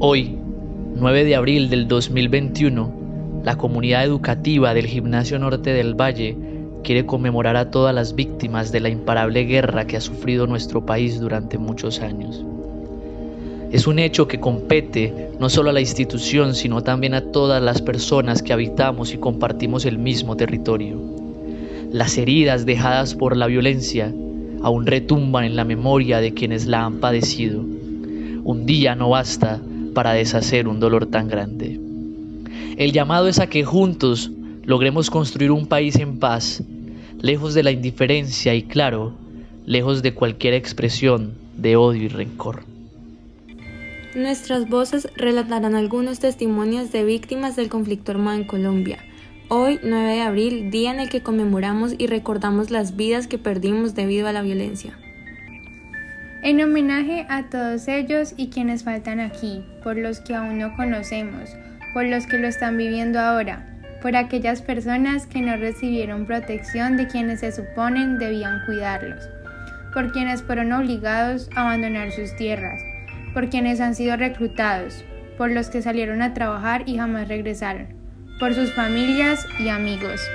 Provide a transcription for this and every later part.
Hoy, 9 de abril del 2021, la comunidad educativa del Gimnasio Norte del Valle quiere conmemorar a todas las víctimas de la imparable guerra que ha sufrido nuestro país durante muchos años. Es un hecho que compete no solo a la institución, sino también a todas las personas que habitamos y compartimos el mismo territorio. Las heridas dejadas por la violencia aún retumban en la memoria de quienes la han padecido. Un día no basta para deshacer un dolor tan grande. El llamado es a que juntos logremos construir un país en paz, lejos de la indiferencia y claro, lejos de cualquier expresión de odio y rencor. Nuestras voces relatarán algunos testimonios de víctimas del conflicto armado en Colombia. Hoy, 9 de abril, día en el que conmemoramos y recordamos las vidas que perdimos debido a la violencia. En homenaje a todos ellos y quienes faltan aquí, por los que aún no conocemos, por los que lo están viviendo ahora, por aquellas personas que no recibieron protección de quienes se suponen debían cuidarlos, por quienes fueron obligados a abandonar sus tierras, por quienes han sido reclutados, por los que salieron a trabajar y jamás regresaron, por sus familias y amigos.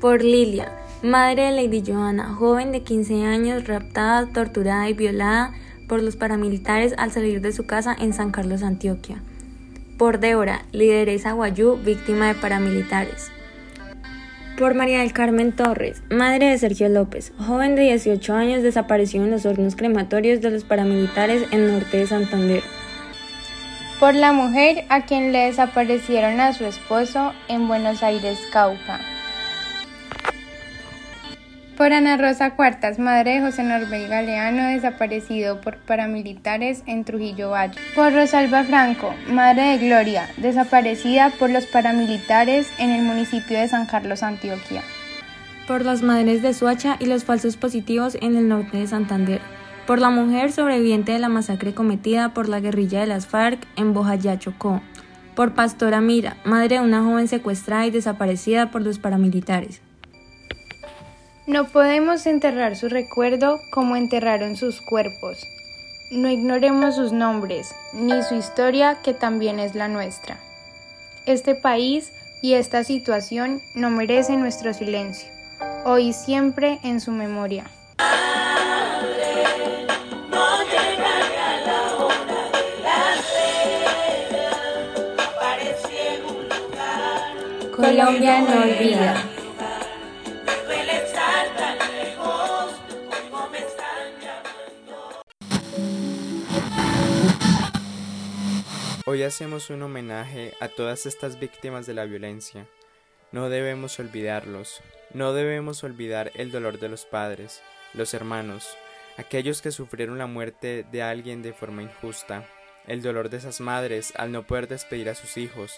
Por Lilia, madre de Lady Johanna, joven de 15 años, raptada, torturada y violada por los paramilitares al salir de su casa en San Carlos, Antioquia. Por Débora, lideresa guayú, víctima de paramilitares por María del Carmen Torres, madre de Sergio López, joven de 18 años desapareció en los hornos crematorios de los paramilitares en norte de Santander. Por la mujer a quien le desaparecieron a su esposo en Buenos Aires, Cauca. Por Ana Rosa Cuartas, madre de José Norbey Galeano, desaparecido por paramilitares en Trujillo Valle. Por Rosalba Franco, madre de Gloria, desaparecida por los paramilitares en el municipio de San Carlos, Antioquia. Por las madres de Suacha y los falsos positivos en el norte de Santander. Por la mujer sobreviviente de la masacre cometida por la guerrilla de las FARC en Bojayá, Chocó. Por Pastora Mira, madre de una joven secuestrada y desaparecida por los paramilitares. No podemos enterrar su recuerdo como enterraron sus cuerpos. No ignoremos sus nombres, ni su historia que también es la nuestra. Este país y esta situación no merecen nuestro silencio, hoy siempre en su memoria. Colombia no olvida. Hoy hacemos un homenaje a todas estas víctimas de la violencia. No debemos olvidarlos, no debemos olvidar el dolor de los padres, los hermanos, aquellos que sufrieron la muerte de alguien de forma injusta, el dolor de esas madres al no poder despedir a sus hijos.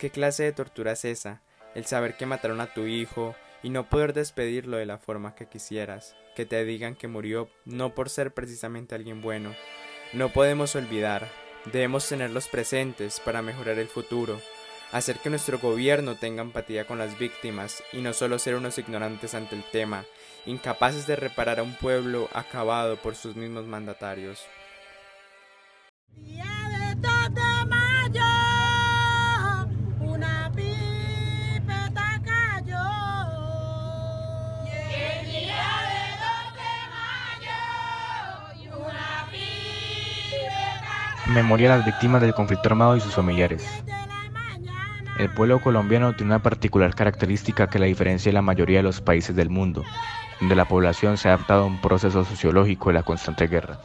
¿Qué clase de tortura es esa? El saber que mataron a tu hijo y no poder despedirlo de la forma que quisieras, que te digan que murió no por ser precisamente alguien bueno. No podemos olvidar, Debemos tenerlos presentes para mejorar el futuro, hacer que nuestro gobierno tenga empatía con las víctimas y no solo ser unos ignorantes ante el tema, incapaces de reparar a un pueblo acabado por sus mismos mandatarios. Memoria a las víctimas del conflicto armado y sus familiares. El pueblo colombiano tiene una particular característica que la diferencia de la mayoría de los países del mundo, donde la población se ha adaptado a un proceso sociológico de la constante guerra.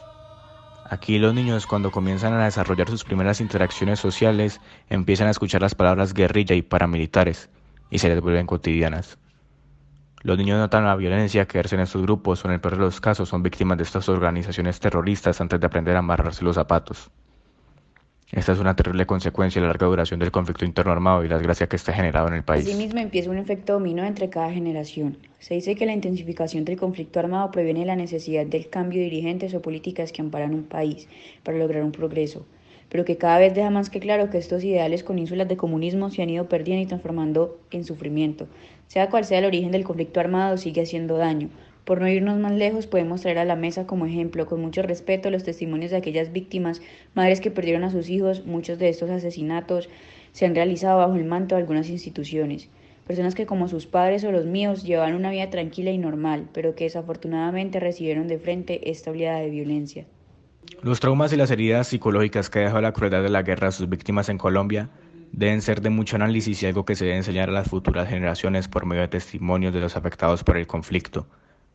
Aquí los niños cuando comienzan a desarrollar sus primeras interacciones sociales empiezan a escuchar las palabras guerrilla y paramilitares y se les vuelven cotidianas. Los niños notan la violencia que ejercen estos grupos o en el peor de los casos son víctimas de estas organizaciones terroristas antes de aprender a amarrarse los zapatos. Esta es una terrible consecuencia de la larga duración del conflicto interno armado y la desgracia que está generado en el país. Asimismo, empieza un efecto dominó entre cada generación. Se dice que la intensificación del conflicto armado previene la necesidad del cambio de dirigentes o políticas que amparan un país para lograr un progreso. pero que cada vez deja más que claro que estos ideales con ínsulas de comunismo se han ido perdiendo y transformando en sufrimiento. Sea cual sea el origen del conflicto armado, sigue haciendo daño. Por no irnos más lejos, podemos traer a la mesa como ejemplo, con mucho respeto, los testimonios de aquellas víctimas, madres que perdieron a sus hijos, muchos de estos asesinatos se han realizado bajo el manto de algunas instituciones personas que como sus padres o los míos llevaban una vida tranquila y normal, pero que desafortunadamente recibieron de frente esta oleada de violencia. Los traumas y las heridas psicológicas que ha dejado la crueldad de la guerra a sus víctimas en Colombia deben ser de mucho análisis y algo que se debe enseñar a las futuras generaciones por medio de testimonios de los afectados por el conflicto,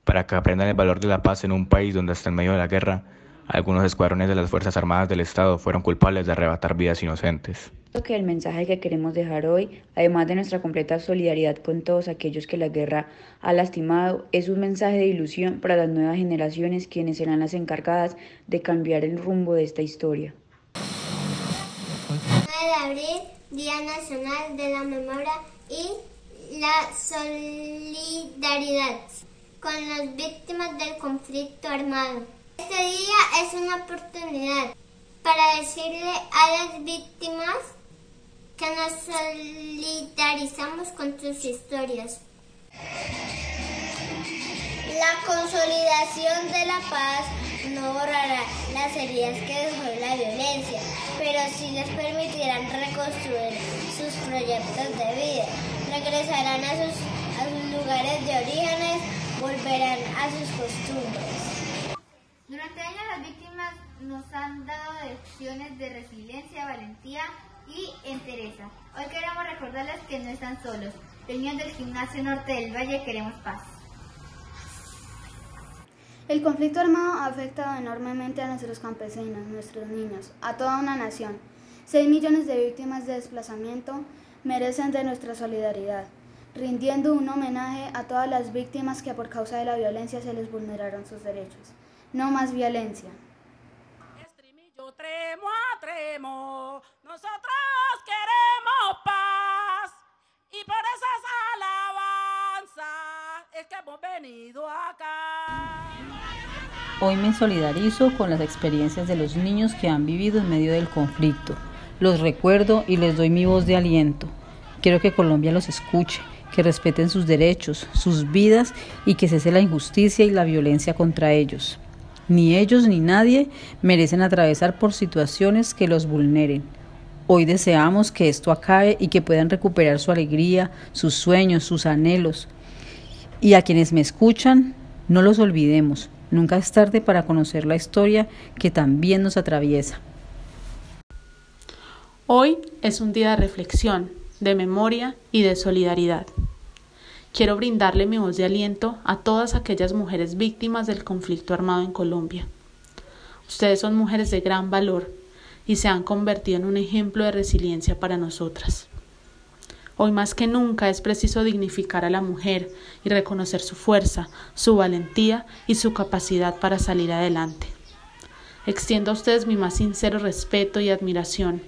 para que aprendan el valor de la paz en un país donde hasta en medio de la guerra algunos escuadrones de las Fuerzas Armadas del Estado fueron culpables de arrebatar vidas inocentes. Que el mensaje que queremos dejar hoy, además de nuestra completa solidaridad con todos aquellos que la guerra ha lastimado, es un mensaje de ilusión para las nuevas generaciones quienes serán las encargadas de cambiar el rumbo de esta historia. 9 de abril, Día Nacional de la Memoria y la Solidaridad con las víctimas del conflicto armado. Este día es una oportunidad para decirle a las víctimas que nos solidarizamos con sus historias. La consolidación de la paz no borrará las heridas que dejó la violencia, pero sí les permitirán reconstruir sus proyectos de vida. Regresarán a sus, a sus lugares de orígenes, volverán a sus costumbres. Durante años las víctimas nos han dado lecciones de resiliencia, valentía y entereza. Hoy queremos recordarles que no están solos. Reunión del Gimnasio Norte del Valle queremos paz. El conflicto armado ha afectado enormemente a nuestros campesinos, nuestros niños, a toda una nación. Seis millones de víctimas de desplazamiento merecen de nuestra solidaridad, rindiendo un homenaje a todas las víctimas que por causa de la violencia se les vulneraron sus derechos no más violencia. Tremo a tremo, nosotros queremos paz y por esas alabanzas es que hemos venido acá. Hoy me solidarizo con las experiencias de los niños que han vivido en medio del conflicto. Los recuerdo y les doy mi voz de aliento. Quiero que Colombia los escuche, que respeten sus derechos, sus vidas y que cese la injusticia y la violencia contra ellos. Ni ellos ni nadie merecen atravesar por situaciones que los vulneren. Hoy deseamos que esto acabe y que puedan recuperar su alegría, sus sueños, sus anhelos. Y a quienes me escuchan, no los olvidemos. Nunca es tarde para conocer la historia que también nos atraviesa. Hoy es un día de reflexión, de memoria y de solidaridad. Quiero brindarle mi voz de aliento a todas aquellas mujeres víctimas del conflicto armado en Colombia. Ustedes son mujeres de gran valor y se han convertido en un ejemplo de resiliencia para nosotras. Hoy más que nunca es preciso dignificar a la mujer y reconocer su fuerza, su valentía y su capacidad para salir adelante. Extiendo a ustedes mi más sincero respeto y admiración.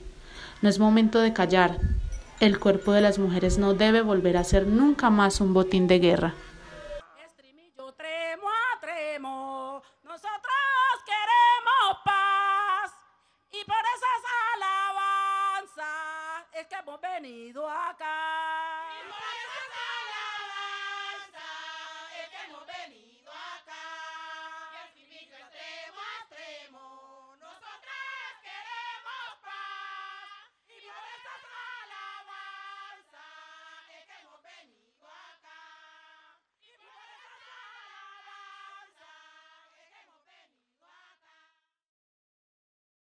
No es momento de callar, el cuerpo de las mujeres no debe volver a ser nunca más un botín de guerra.